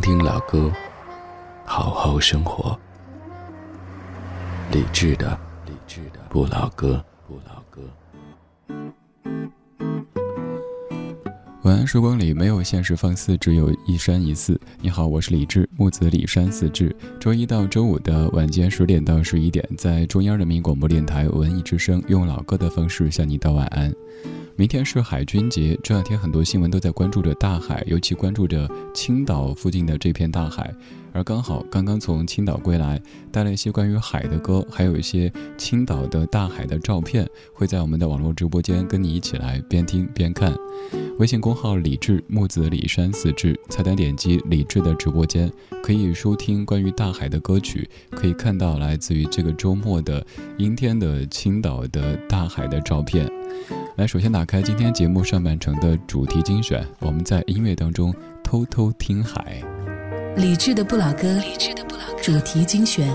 听老歌，好好生活。理智的，理智的不老歌，不老歌。晚安时光里没有现实放肆，只有一山一寺。你好，我是李志，木子李山四志。周一到周五的晚间十点到十一点，在中央人民广播电台文艺之声，用老歌的方式向你道晚安。明天是海军节，这两天很多新闻都在关注着大海，尤其关注着青岛附近的这片大海。而刚好刚刚从青岛归来，带了一些关于海的歌，还有一些青岛的大海的照片，会在我们的网络直播间跟你一起来边听边看。微信公号李志木子李山四志，菜单点击李志的直播间，可以收听关于大海的歌曲，可以看到来自于这个周末的阴天的青岛的大海的照片。来，首先打开今天节目上半程的主题精选，我们在音乐当中偷偷听海。理智的不老歌，主题精选。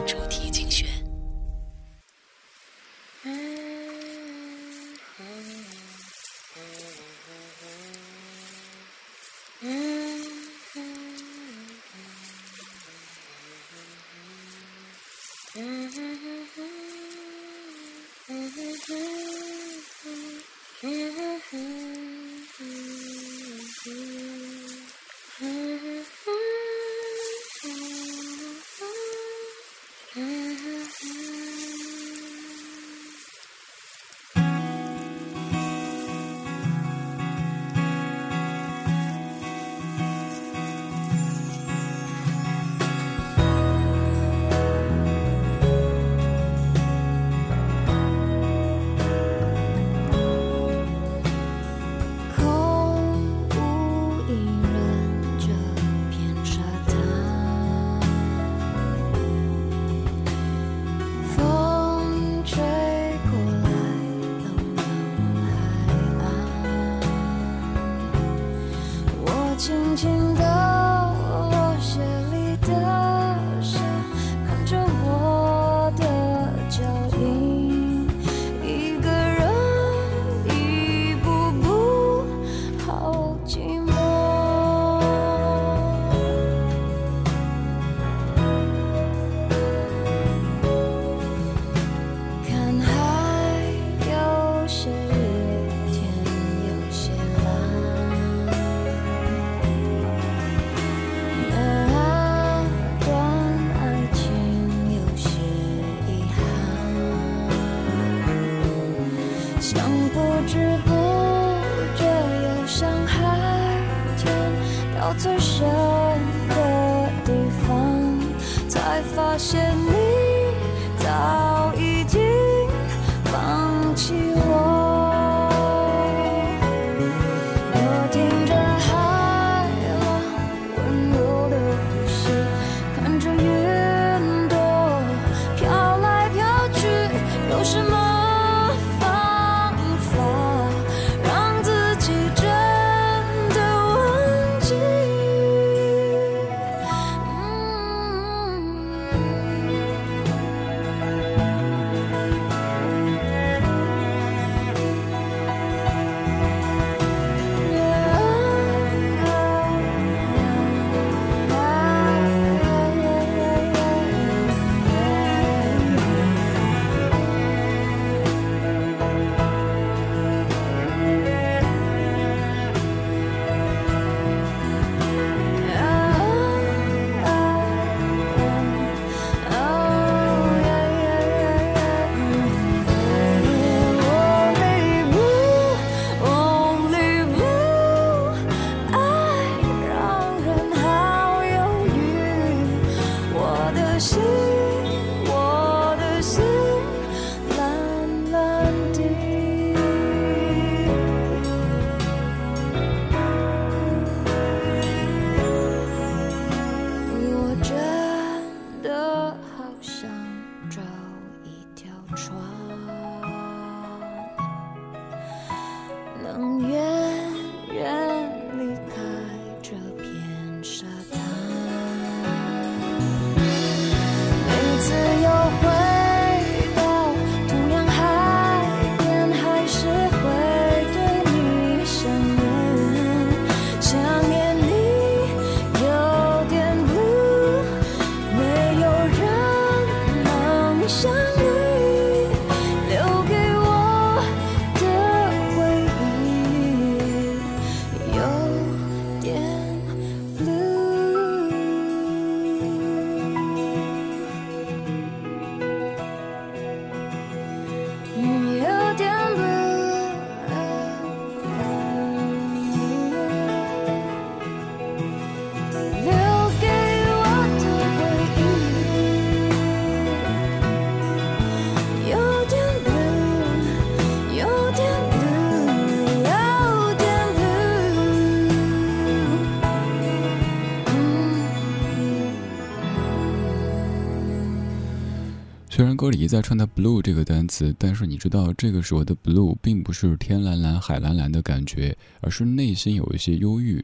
虽然歌里一再唱到 blue 这个单词，但是你知道这个时候的 blue 并不是天蓝蓝、海蓝蓝的感觉，而是内心有一些忧郁。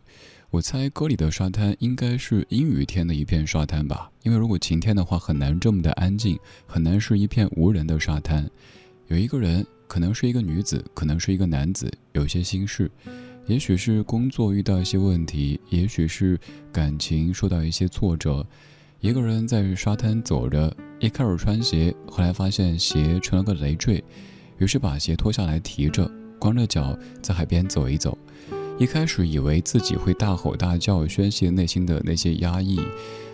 我猜歌里的沙滩应该是阴雨天的一片沙滩吧，因为如果晴天的话，很难这么的安静，很难是一片无人的沙滩。有一个人，可能是一个女子，可能是一个男子，有些心事，也许是工作遇到一些问题，也许是感情受到一些挫折。一个人在沙滩走着，一开始穿鞋，后来发现鞋成了个累赘，于是把鞋脱下来提着，光着脚在海边走一走。一开始以为自己会大吼大叫宣泄内心的那些压抑，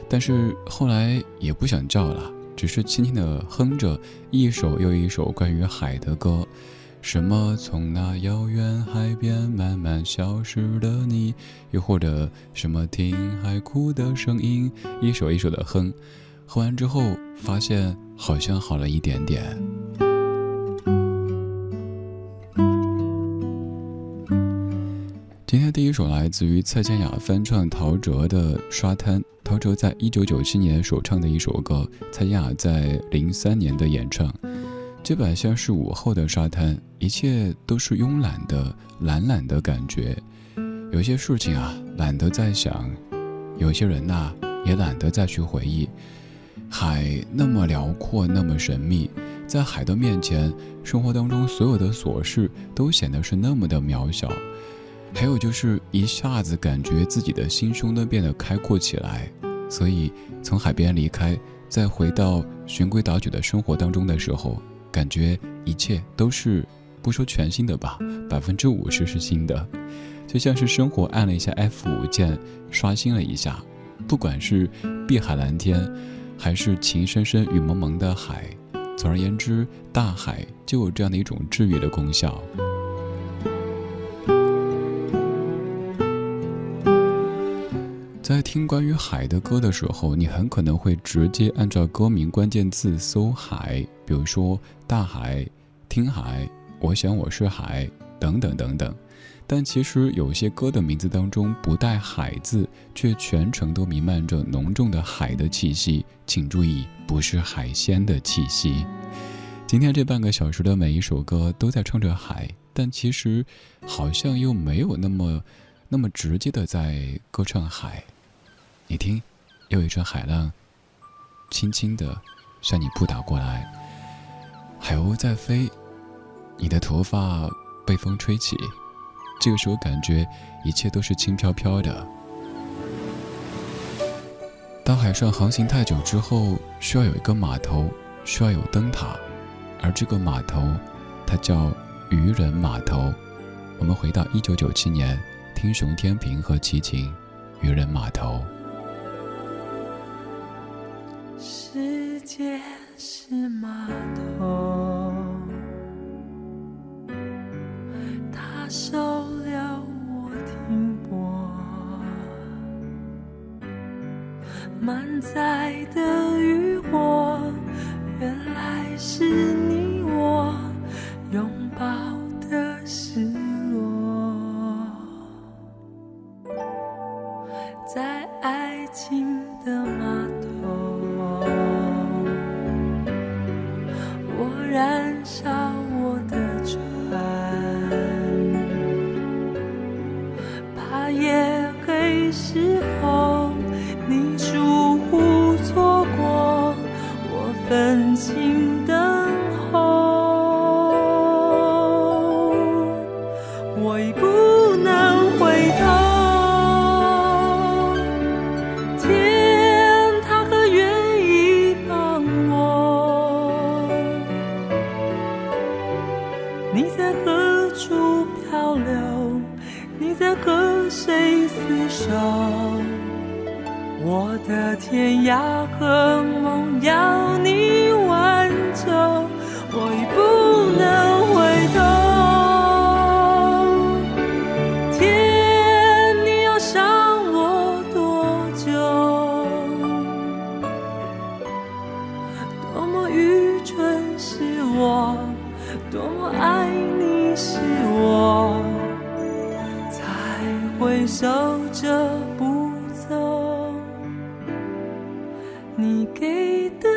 但是后来也不想叫了，只是轻轻地哼着一首又一首关于海的歌。什么从那遥远海边慢慢消失的你，又或者什么听海哭的声音，一首一首的哼，哼完之后发现好像好了一点点。今天第一首来自于蔡健雅翻唱陶喆的《沙滩》，陶喆在一九九七年首唱的一首歌，蔡健雅在零三年的演唱。这版像是午后的沙滩，一切都是慵懒的、懒懒的感觉。有些事情啊，懒得再想；有些人呐，也懒得再去回忆。海那么辽阔，那么神秘，在海的面前，生活当中所有的琐事都显得是那么的渺小。还有就是一下子感觉自己的心胸都变得开阔起来。所以从海边离开，再回到循规蹈矩的生活当中的时候。感觉一切都是不说全新的吧，百分之五十是新的，就像是生活按了一下 F 五键，刷新了一下。不管是碧海蓝天，还是情深深雨蒙蒙的海，总而言之，大海就有这样的一种治愈的功效。在听关于海的歌的时候，你很可能会直接按照歌名关键字搜海，比如说。大海，听海，我想我是海，等等等等。但其实有些歌的名字当中不带“海”字，却全程都弥漫着浓重的海的气息。请注意，不是海鲜的气息。今天这半个小时的每一首歌都在唱着海，但其实好像又没有那么那么直接的在歌唱海。你听，又一阵海浪，轻轻的向你扑打过来。海鸥在飞，你的头发被风吹起，这个时候感觉一切都是轻飘飘的。当海上航行太久之后，需要有一个码头，需要有灯塔，而这个码头，它叫渔人码头。我们回到一九九七年，听熊天平和齐秦，《渔人码头》。界是吗？多么爱你是我，才会守着不走。你给的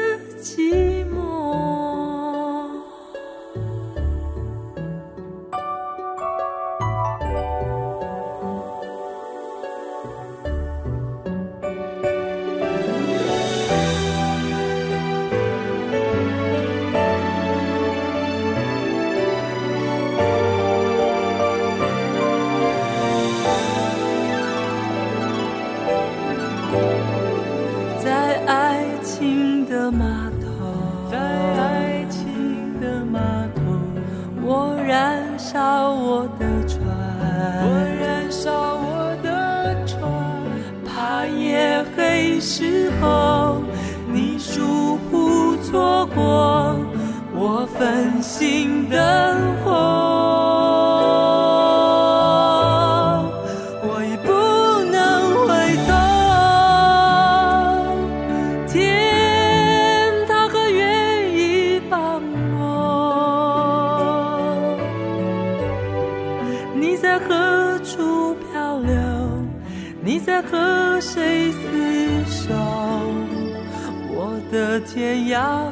天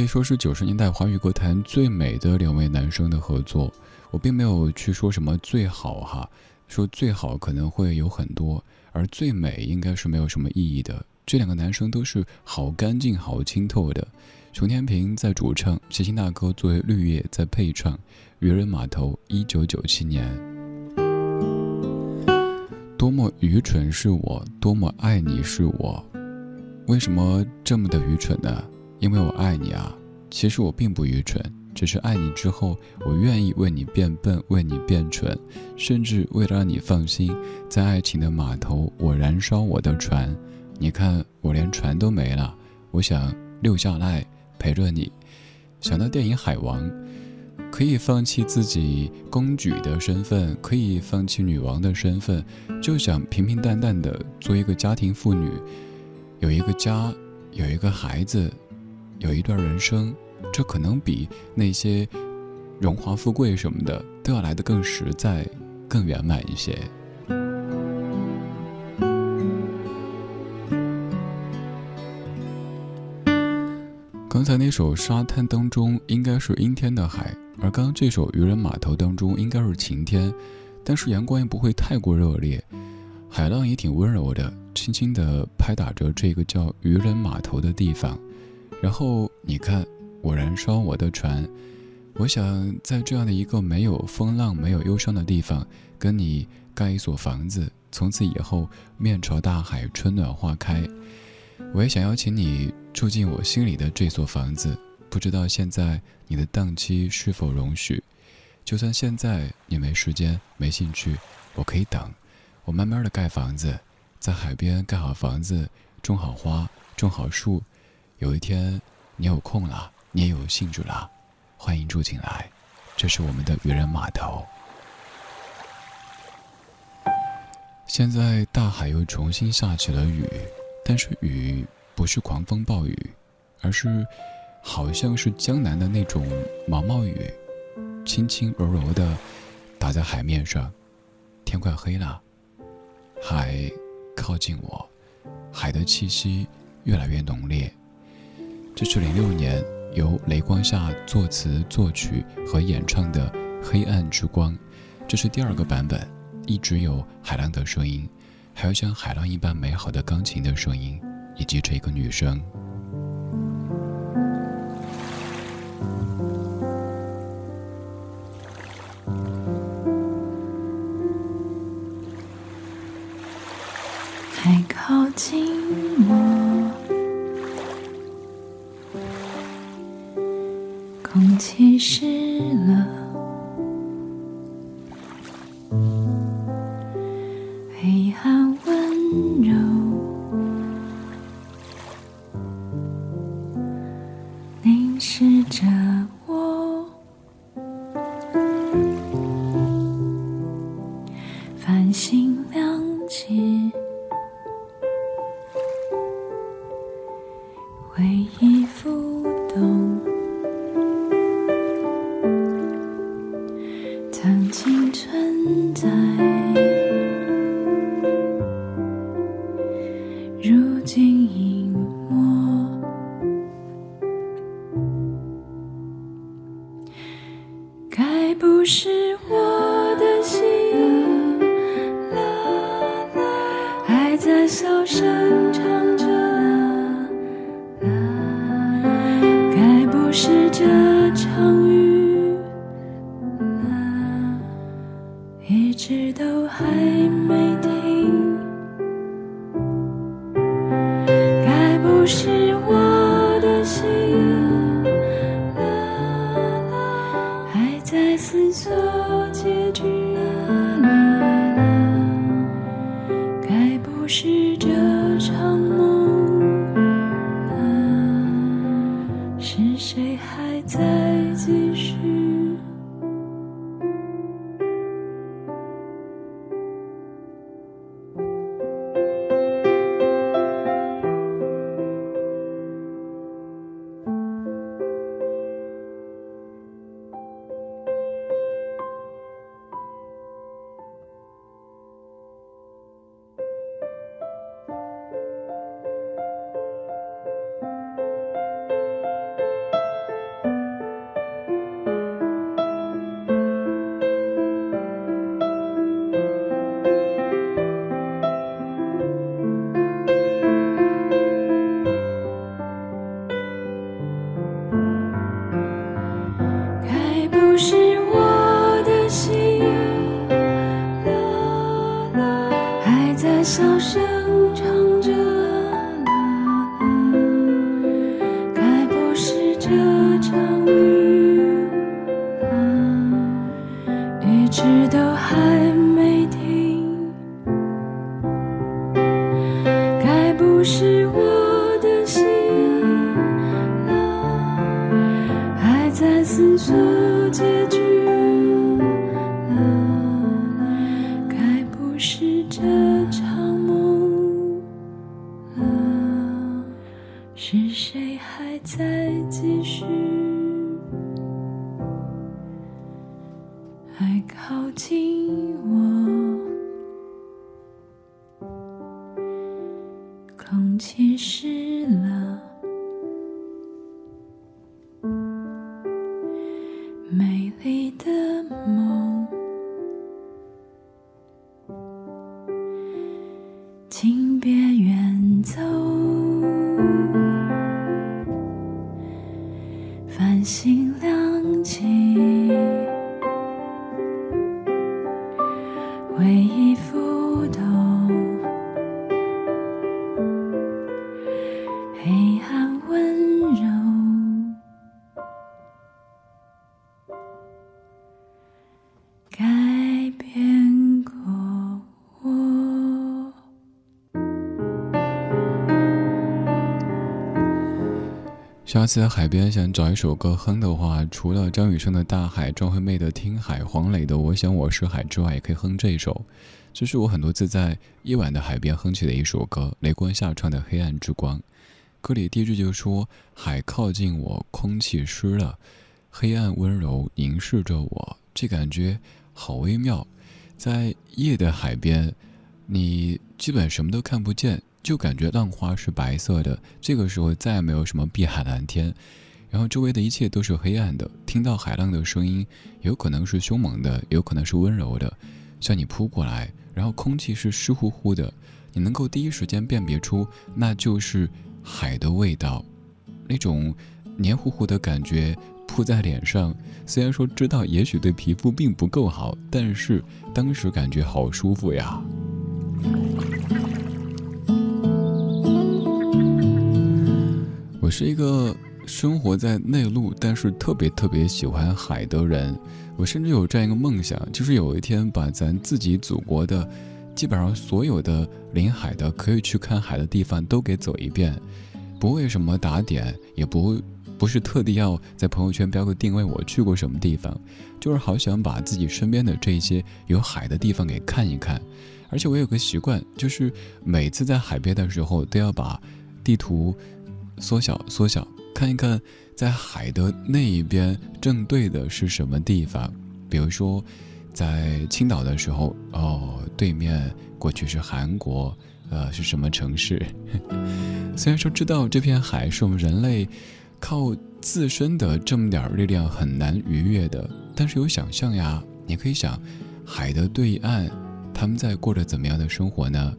可以说是九十年代华语歌坛最美的两位男生的合作。我并没有去说什么最好哈，说最好可能会有很多，而最美应该是没有什么意义的。这两个男生都是好干净、好清透的。熊天平在主唱，齐秦大哥作为绿叶在配唱，《渔人码头》一九九七年。多么愚蠢是我，多么爱你是我。为什么这么的愚蠢呢？因为我爱你啊！其实我并不愚蠢，只是爱你之后，我愿意为你变笨，为你变蠢，甚至为了让你放心，在爱情的码头，我燃烧我的船。你看，我连船都没了，我想留下来陪着你。想到电影《海王》，可以放弃自己公举的身份，可以放弃女王的身份，就想平平淡淡的做一个家庭妇女。有一个家，有一个孩子，有一段人生，这可能比那些荣华富贵什么的都要来得更实在、更圆满一些。刚才那首《沙滩》当中应该是阴天的海，而刚刚这首《渔人码头》当中应该是晴天，但是阳光也不会太过热烈，海浪也挺温柔的。轻轻地拍打着这个叫渔人码头的地方，然后你看，我燃烧我的船，我想在这样的一个没有风浪、没有忧伤的地方，跟你盖一所房子，从此以后面朝大海，春暖花开。我也想邀请你住进我心里的这所房子，不知道现在你的档期是否容许？就算现在你没时间、没兴趣，我可以等，我慢慢的盖房子。在海边盖好房子，种好花，种好树。有一天，你有空了，你也有兴趣了，欢迎住进来。这是我们的渔人码头。现在大海又重新下起了雨，但是雨不是狂风暴雨，而是好像是江南的那种毛毛雨，轻轻柔柔的打在海面上。天快黑了，海。靠近我，海的气息越来越浓烈。这是零六年由雷光夏作词作曲和演唱的《黑暗之光》，这是第二个版本，一直有海浪的声音，还有像海浪一般美好的钢琴的声音，以及这个女生。太靠近是下次在海边想找一首歌哼的话，除了张雨生的《大海》、张惠妹的《听海》、黄磊的《我想我是海》之外，也可以哼这首。这是我很多次在夜晚的海边哼起的一首歌，雷光下唱的《黑暗之光》。歌里第一句就说：“海靠近我，空气湿了，黑暗温柔凝视着我。”这感觉好微妙。在夜的海边，你基本什么都看不见，就感觉浪花是白色的。这个时候再也没有什么碧海蓝天，然后周围的一切都是黑暗的。听到海浪的声音，有可能是凶猛的，有可能是温柔的，向你扑过来。然后空气是湿乎乎的，你能够第一时间辨别出那就是海的味道，那种黏糊糊的感觉扑在脸上。虽然说知道也许对皮肤并不够好，但是当时感觉好舒服呀。我是一个生活在内陆，但是特别特别喜欢海的人。我甚至有这样一个梦想，就是有一天把咱自己祖国的基本上所有的临海的可以去看海的地方都给走一遍，不为什么打点，也不不是特地要在朋友圈标个定位，我去过什么地方，就是好想把自己身边的这些有海的地方给看一看。而且我有个习惯，就是每次在海边的时候，都要把地图缩小缩小，看一看在海的那一边正对的是什么地方。比如说，在青岛的时候，哦，对面过去是韩国，呃，是什么城市？虽然说知道这片海是我们人类。靠自身的这么点力量很难逾越的，但是有想象呀。你可以想，海的对岸，他们在过着怎么样的生活呢？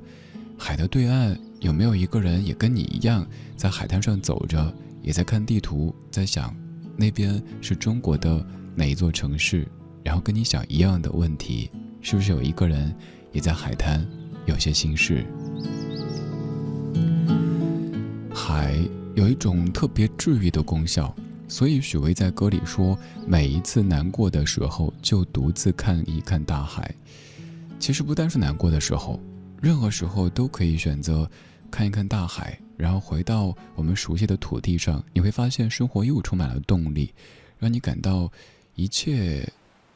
海的对岸有没有一个人也跟你一样，在海滩上走着，也在看地图，在想那边是中国的哪一座城市？然后跟你想一样的问题，是不是有一个人也在海滩有些心事？海。有一种特别治愈的功效，所以许巍在歌里说：“每一次难过的时候，就独自看一看大海。”其实不单是难过的时候，任何时候都可以选择看一看大海，然后回到我们熟悉的土地上，你会发现生活又充满了动力，让你感到一切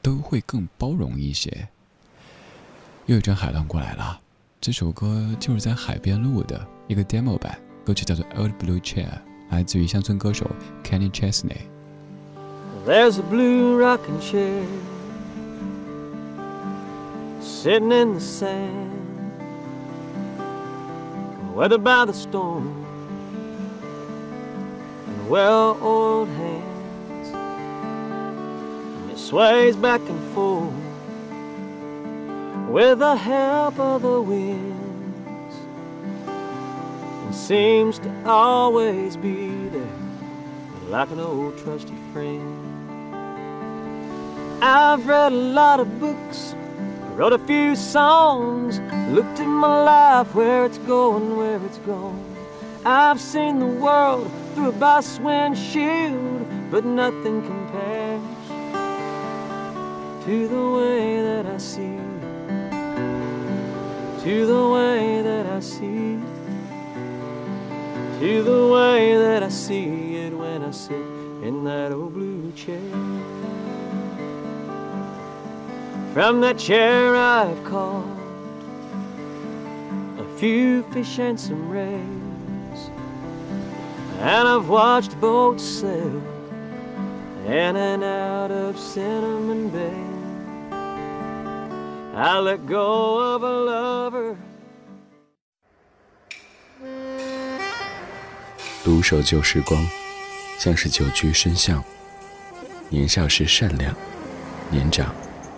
都会更包容一些。又一阵海浪过来了，这首歌就是在海边录的一个 demo 版。歌曲叫做《Old Blue Chair》，来自于乡村歌手 Kenny Chesney。There's a blue rocking chair sitting in the sand, weathered by the storm, and well oiled hands. And it sways back and forth with the help of the wind seems to always be there, like an old trusty friend. I've read a lot of books, wrote a few songs, looked at my life, where it's going, where it's gone. I've seen the world through a bus windshield, but nothing compares to the way that I see, to the way that I see to the way that I see it when I sit in that old blue chair. From that chair I've called a few fish and some rays, and I've watched boats sail in and out of Cinnamon Bay. I let go of a lover 独守旧时光，像是久居深巷。年少时善良，年长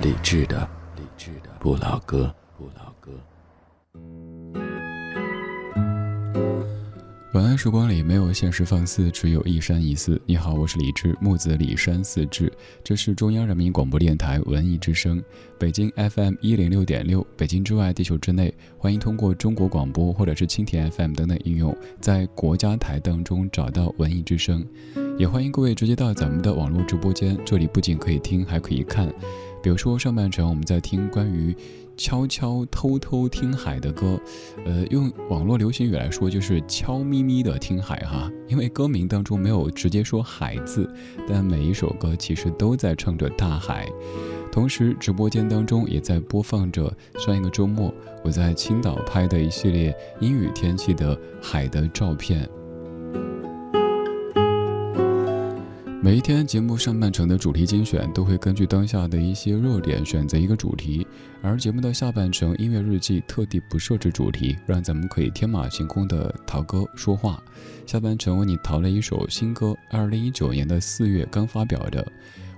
理智的，理智的不老歌，不老歌。晚安时光里没有现实放肆，只有一山一寺。你好，我是李志，木子李山寺志。这是中央人民广播电台文艺之声，北京 FM 一零六点六。北京之外，地球之内，欢迎通过中国广播或者是蜻蜓 FM 等等应用，在国家台当中找到文艺之声。也欢迎各位直接到咱们的网络直播间，这里不仅可以听，还可以看。比如说上半程我们在听关于。悄悄偷偷听海的歌，呃，用网络流行语来说就是悄咪咪的听海哈，因为歌名当中没有直接说海字，但每一首歌其实都在唱着大海。同时，直播间当中也在播放着上一个周末我在青岛拍的一系列阴雨天气的海的照片。每一天节目上半程的主题精选都会根据当下的一些热点选择一个主题，而节目的下半程音乐日记特地不设置主题，让咱们可以天马行空的淘歌说话。下半程为你淘了一首新歌，二零一九年的四月刚发表的。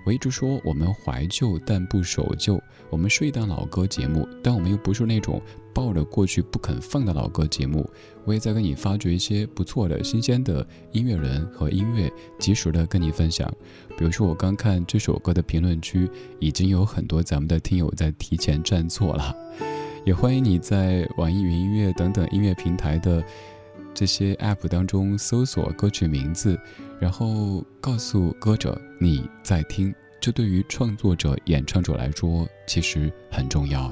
我一直说我们怀旧但不守旧，我们是一档老歌节目，但我们又不是那种抱着过去不肯放的老歌节目，我也在跟你发掘一些不错的新鲜的音乐人和音乐，及时的跟你分享。比如说，我刚看这首歌的评论区，已经有很多咱们的听友在提前站错了。也欢迎你在网易云音乐等等音乐平台的这些 app 当中搜索歌曲名字，然后告诉歌者你在听。这对于创作者、演唱者来说，其实很重要。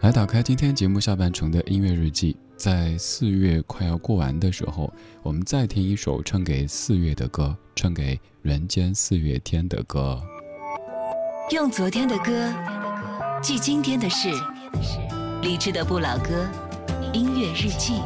来打开今天节目下半程的音乐日记，在四月快要过完的时候，我们再听一首唱给四月的歌，唱给人间四月天的歌。用昨天的歌记今天的事，理智的不老歌，音乐日记。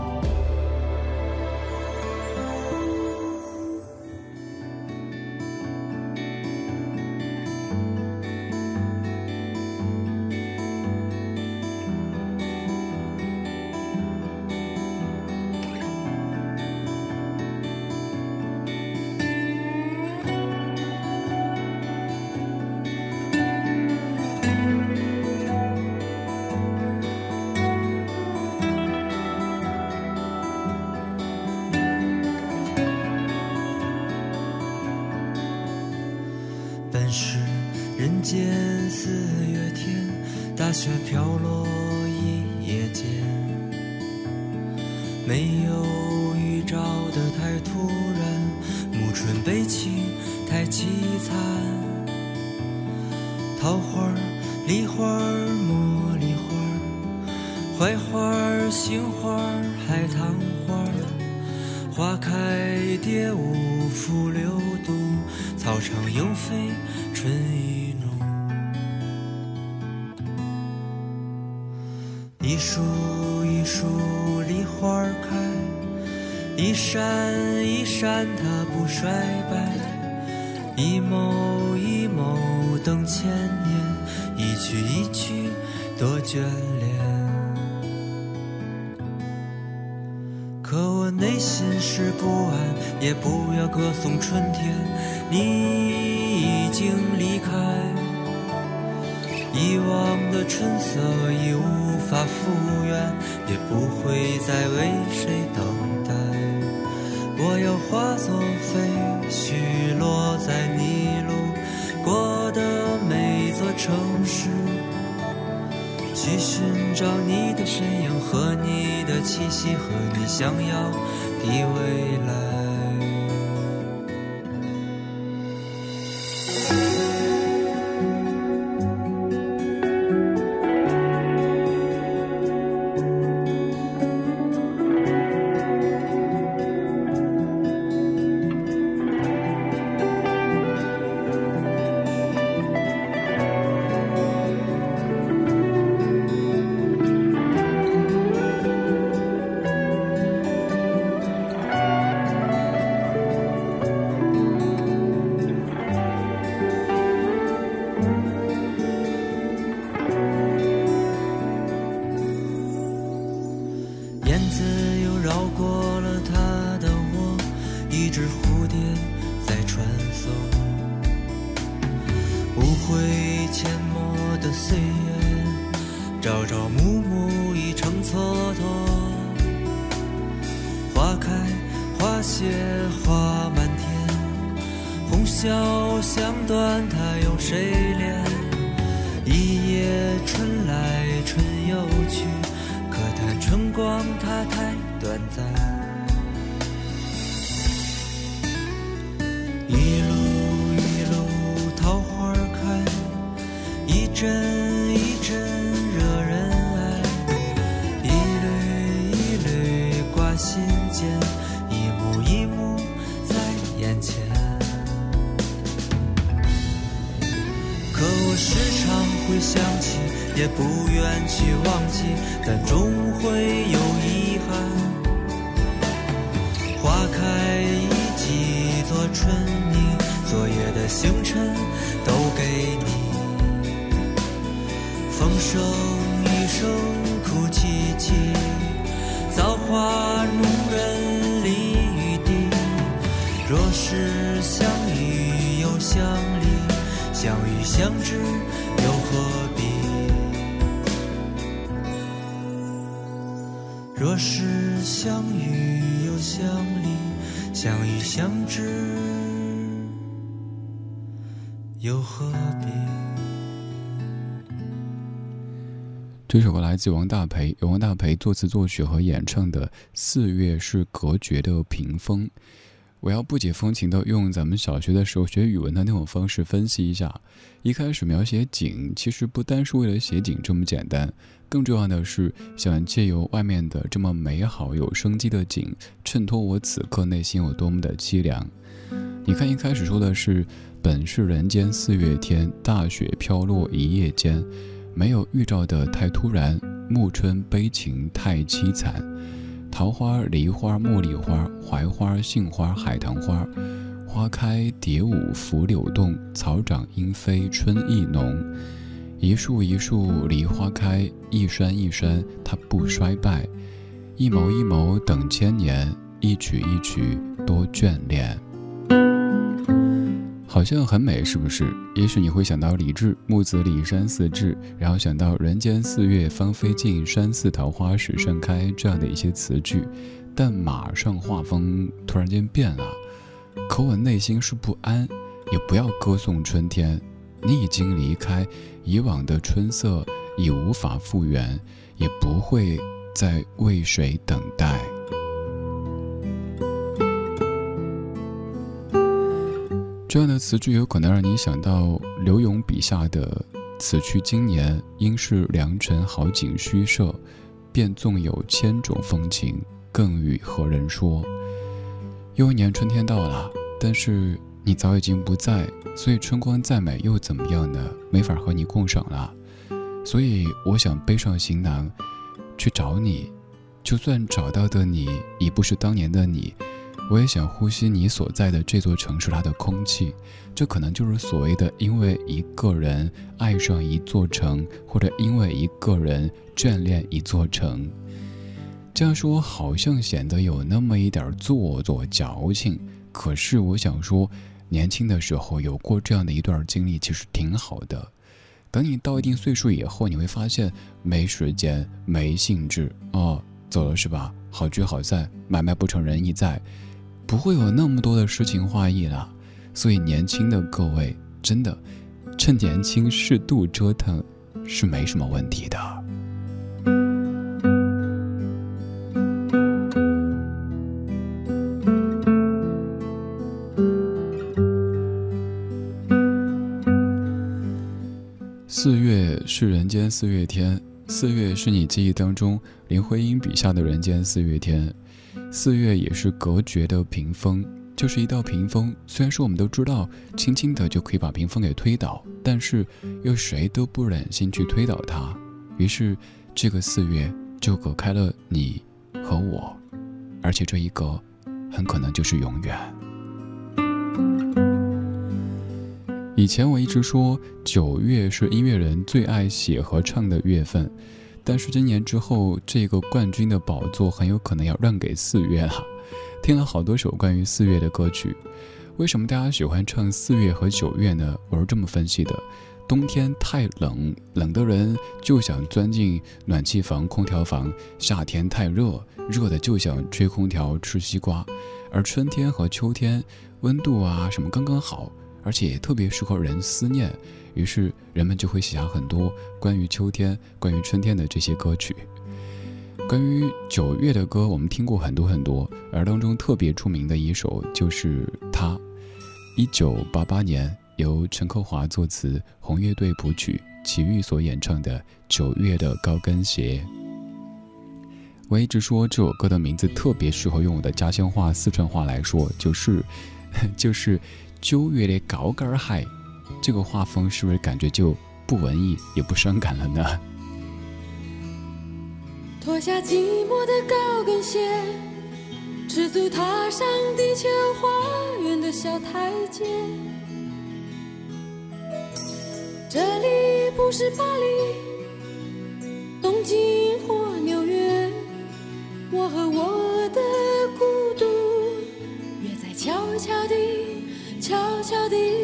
槐花杏花海棠花花开蝶舞复流动，草长莺飞春意浓。一树一树梨花开，一山一山它不衰败。一眸一眸等千年，一曲一曲多眷恋。心事不安，也不要歌颂春天，你已经离开。以往的春色已无法复原，也不会再为谁等待。我要化作飞絮，落在你路过的每座城市，去寻找你的身影和你的气息，和你想要的未来。若是相遇又相离，相遇相知又何必？这首歌来自王大培，由王大培作词作曲和演唱的《四月是隔绝的屏风》。我要不解风情的用咱们小学的时候学语文的那种方式分析一下。一开始描写景，其实不单是为了写景这么简单，更重要的是想借由外面的这么美好有生机的景，衬托我此刻内心有多么的凄凉。你看一开始说的是“本是人间四月天，大雪飘落一夜间”。没有预兆的太突然，暮春悲情太凄惨。桃花、梨花、茉莉花、槐花、杏花、海棠花，花开蝶舞拂柳动，草长莺飞春意浓。一树一树梨花开，一山一山它不衰败。一眸一眸等千年，一曲一曲多眷恋。好像很美，是不是？也许你会想到李治“木子李山寺志”，然后想到“人间四月芳菲尽，山寺桃花始盛开”这样的一些词句，但马上画风突然间变了。可我内心是不安，也不要歌颂春天。你已经离开，以往的春色已无法复原，也不会再为谁等待。这样的词句有可能让你想到刘永笔下的“此去经年，应是良辰好景虚设，便纵有千种风情，更与何人说？”又一年春天到了，但是你早已经不在，所以春光再美又怎么样呢？没法和你共赏了。所以我想背上行囊，去找你，就算找到的你已不是当年的你。我也想呼吸你所在的这座城市它的空气，这可能就是所谓的因为一个人爱上一座城，或者因为一个人眷恋一座城。这样说好像显得有那么一点做作矫情，可是我想说，年轻的时候有过这样的一段经历，其实挺好的。等你到一定岁数以后，你会发现没时间、没兴致哦，走了是吧？好聚好散，买卖不成仁义在。不会有那么多的诗情画意了，所以年轻的各位真的，趁年轻适度折腾是没什么问题的。四月是人间四月天，四月是你记忆当中林徽因笔下的人间四月天。四月也是隔绝的屏风，就是一道屏风。虽然说我们都知道，轻轻的就可以把屏风给推倒，但是又谁都不忍心去推倒它。于是，这个四月就隔开了你和我，而且这一隔，很可能就是永远。以前我一直说九月是音乐人最爱写和唱的月份。但是今年之后，这个冠军的宝座很有可能要让给四月了。听了好多首关于四月的歌曲，为什么大家喜欢唱四月和九月呢？我是这么分析的：冬天太冷，冷的人就想钻进暖气房、空调房；夏天太热，热的就想吹空调、吃西瓜；而春天和秋天，温度啊什么刚刚好，而且特别适合人思念。于是人们就会写下很多关于秋天、关于春天的这些歌曲。关于九月的歌，我们听过很多很多，而当中特别出名的一首就是它。一九八八年由陈克华作词，红乐队谱曲，齐豫所演唱的《九月的高跟鞋》。我一直说这首歌的名字特别适合用我的家乡话四川话来说，就是 就是九月的高跟鞋。这个画风是不是感觉就不文艺也不伤感了呢？脱下寂寞的高跟鞋，赤足踏上地球花园的小台阶。这里不是巴黎、东京或纽约，我和我的孤独约在悄悄地、悄悄地。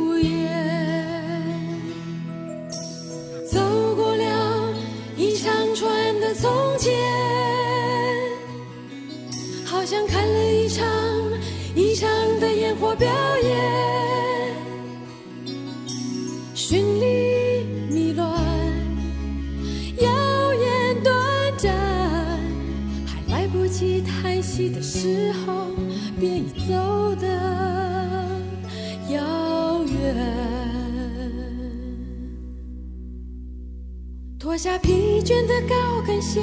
脱下疲倦的高跟鞋，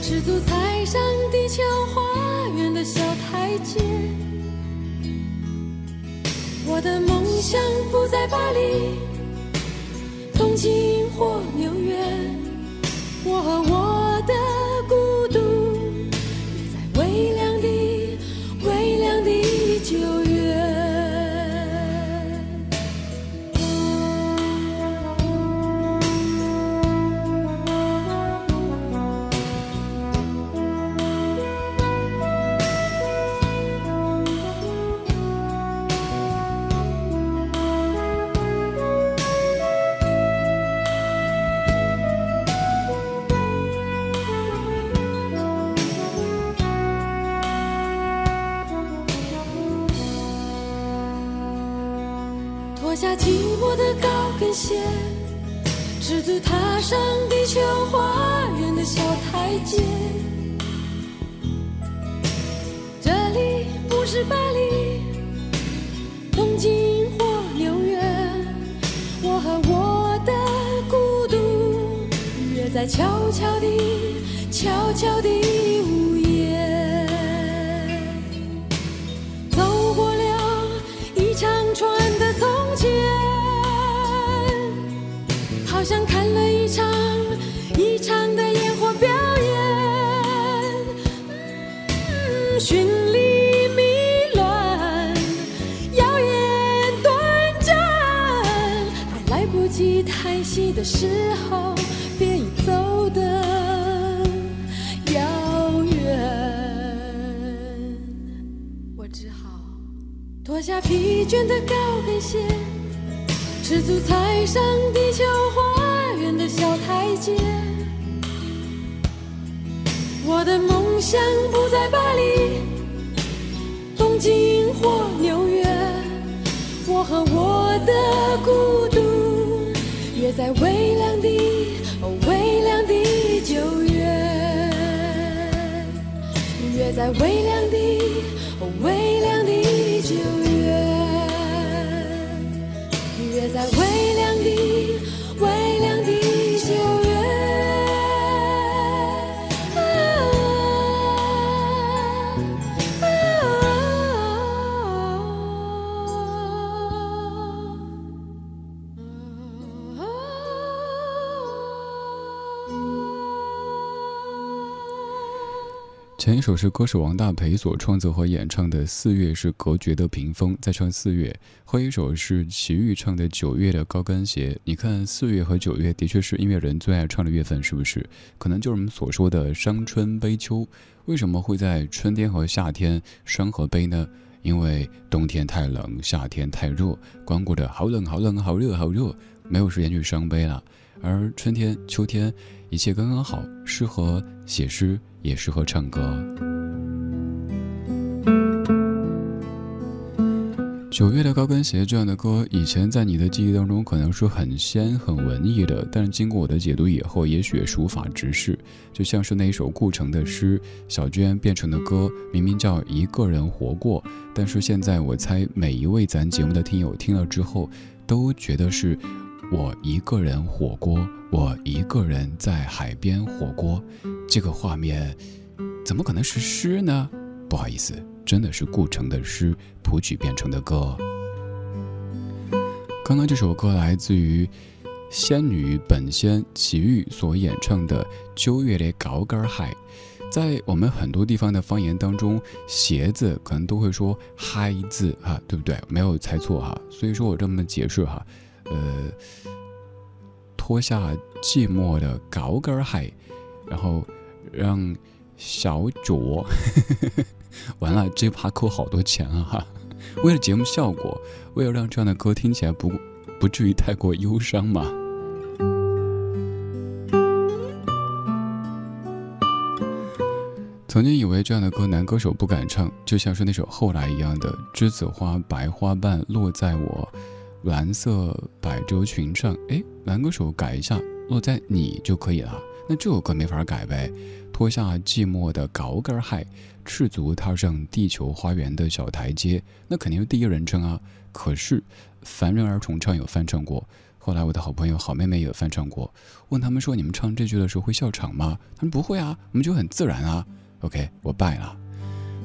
赤足踩上地球花园的小台阶。我的梦想不在巴黎、东京或纽跟鞋，赤足踏上地球花园的小台阶。这里不是巴黎、东京或纽约，我和我的孤独约在悄悄地、悄悄地午夜。走过了一长串的从前，看了一场一场的烟火表演，嗯绚丽迷乱，耀眼短暂，还来不及叹息的时候，便已走得遥远。我只好脱下疲倦的高跟鞋，赤足踩上地球花园的小台阶。我的梦想不在巴黎、东京或纽约，我和我的孤独约在微凉的、哦微凉的九月。约在微凉的、首是歌手王大培所创作和演唱的《四月是隔绝的屏风》，再唱四月；后一首是齐豫唱的《九月的高跟鞋》。你看，四月和九月的确是音乐人最爱唱的月份，是不是？可能就是我们所说的伤春悲秋。为什么会在春天和夏天伤和悲呢？因为冬天太冷，夏天太热，光顾着好冷好冷好热好热，没有时间去伤悲了。而春天、秋天，一切刚刚好，适合写诗，也适合唱歌。九月的高跟鞋这样的歌，以前在你的记忆当中可能是很仙、很文艺的，但是经过我的解读以后，也许是无法直视。就像是那一首顾城的诗，小娟变成的歌，明明叫一个人活过，但是现在我猜每一位咱节目的听友听了之后，都觉得是我一个人火锅，我一个人在海边火锅，这个画面怎么可能是诗呢？不好意思，真的是顾城的诗谱曲变成的歌。刚刚这首歌来自于仙女本仙齐豫所演唱的《九月的高跟鞋》，在我们很多地方的方言当中，鞋子可能都会说“嗨”字哈，对不对？没有猜错哈。所以说我这么解释哈，呃，脱下寂寞的高跟鞋，然后让小卓，完了这怕扣好多钱啊哈。为了节目效果，为了让这样的歌听起来不不至于太过忧伤嘛。曾经以为这样的歌男歌手不敢唱，就像是那首《后来》一样的“栀子花白花瓣落在我蓝色百褶裙上”。哎，男歌手改一下，落在你就可以了。那这首歌没法改呗。脱下寂寞的高跟鞋，赤足踏上地球花园的小台阶，那肯定是第一人称啊。可是凡人儿重唱有翻唱过，后来我的好朋友好妹妹也翻唱过。问他们说：“你们唱这句的时候会笑场吗？”他们不会啊，我们就很自然啊。OK，我败了。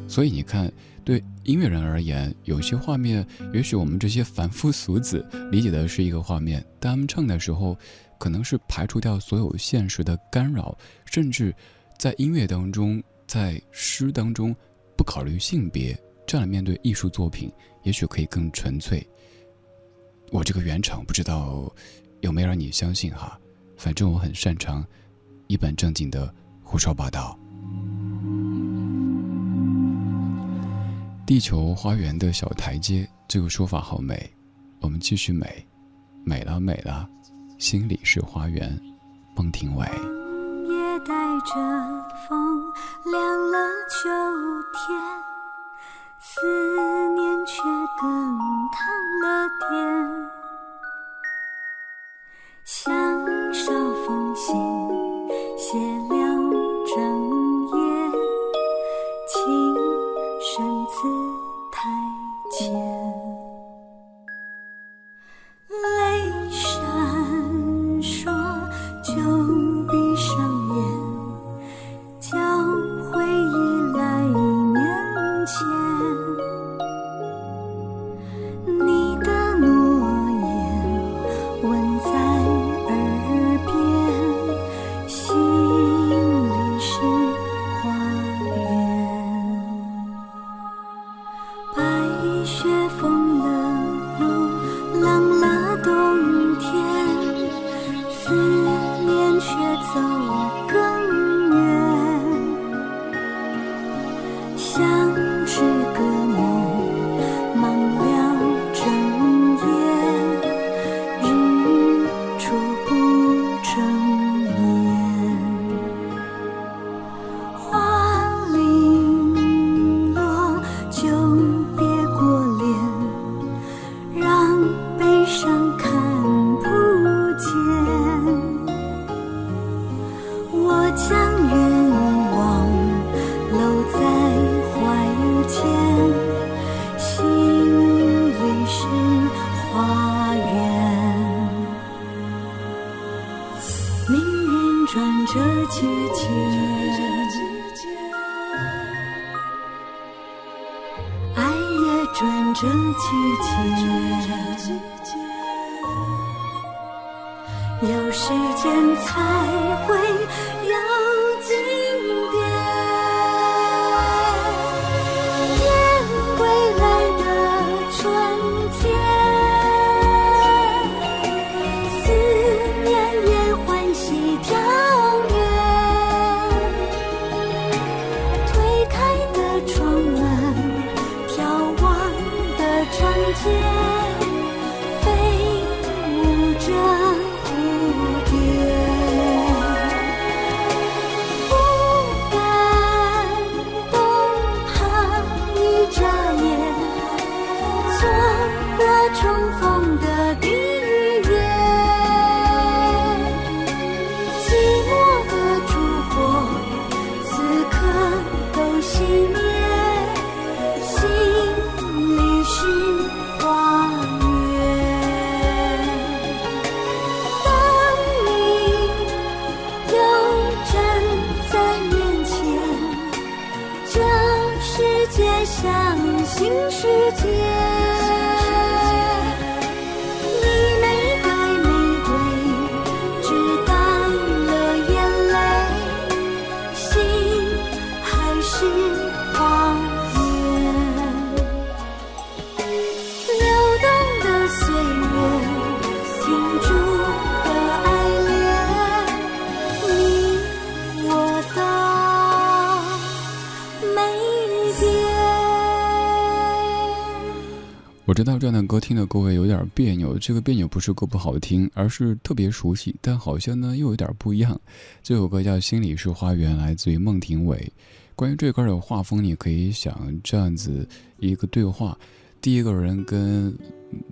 所以你看，对音乐人而言，有些画面，也许我们这些凡夫俗子理解的是一个画面，但他们唱的时候，可能是排除掉所有现实的干扰，甚至在音乐当中，在诗当中，不考虑性别，这样面对艺术作品，也许可以更纯粹。我这个原厂不知道有没有让你相信哈，反正我很擅长一本正经的胡说八道。地球花园的小台阶，这个说法好美。我们继续美，美了美了，心里是花园。孟庭苇。也带着风凉了秋天，思念却更烫了点。像手风信，写了整天。重逢的第知道这样的歌听的各位有点别扭，这个别扭不是歌不好听，而是特别熟悉，但好像呢又有点不一样。这首歌叫《心里是花园》，来自于孟庭苇。关于这歌的画风，你可以想这样子一个对话：第一个人跟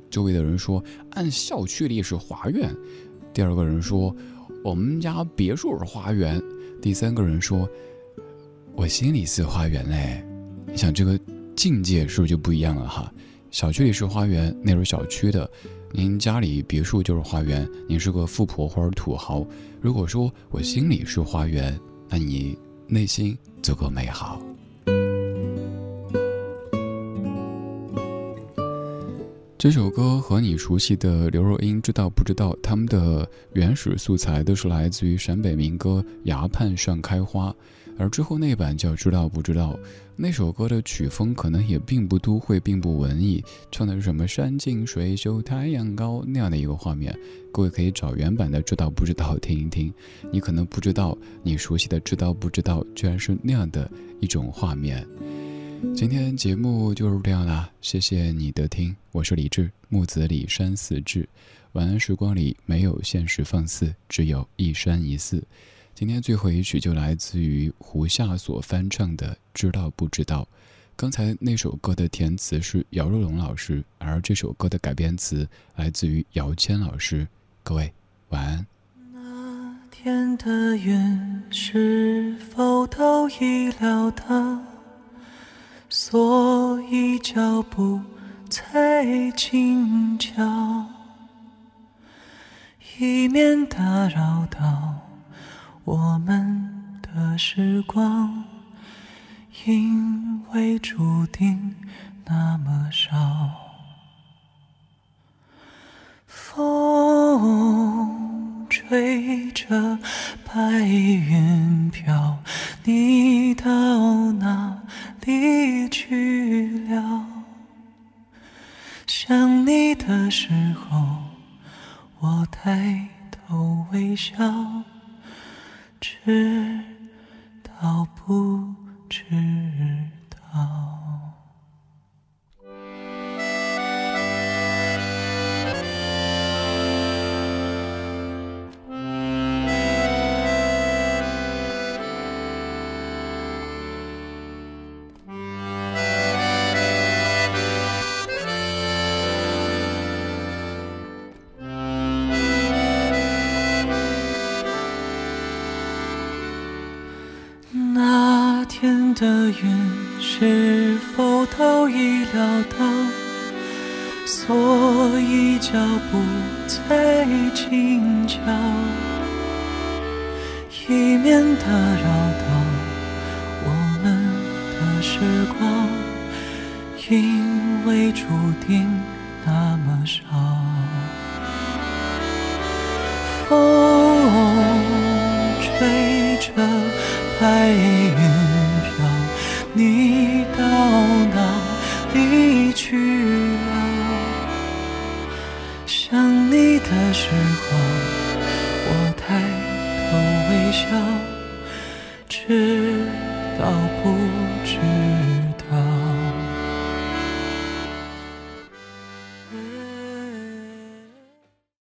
周围的人说，按校区里是花园；第二个人说，我们家别墅是花园；第三个人说，我心里是花园嘞。你想这个境界是不是就不一样了哈？小区里是花园，那是小区的；您家里别墅就是花园，您是个富婆或者土豪。如果说我心里是花园，那你内心足够美好。这首歌和你熟悉的刘若英知道不知道？他们的原始素材都是来自于陕北民歌《崖畔上开花》。而之后那版叫知道不知道，那首歌的曲风可能也并不都会，并不文艺，唱的是什么山清水秀、太阳高那样的一个画面。各位可以找原版的知道不知道听一听，你可能不知道，你熟悉的知道不知道，居然是那样的一种画面。今天节目就是这样啦，谢谢你的听，我是李志，木子李山四志。晚安时光里没有现实放肆，只有一山一寺。今天最后一曲就来自于胡夏所翻唱的《知道不知道》。刚才那首歌的填词是姚若龙老师，而这首歌的改编词来自于姚谦老师。各位晚安。那天的云是否都已潦倒？所以脚步才轻巧，以免打扰到。我们的时光，因为注定那么少。风吹着白云飘，你到哪里去了？想你的时候，我抬头微笑。知道不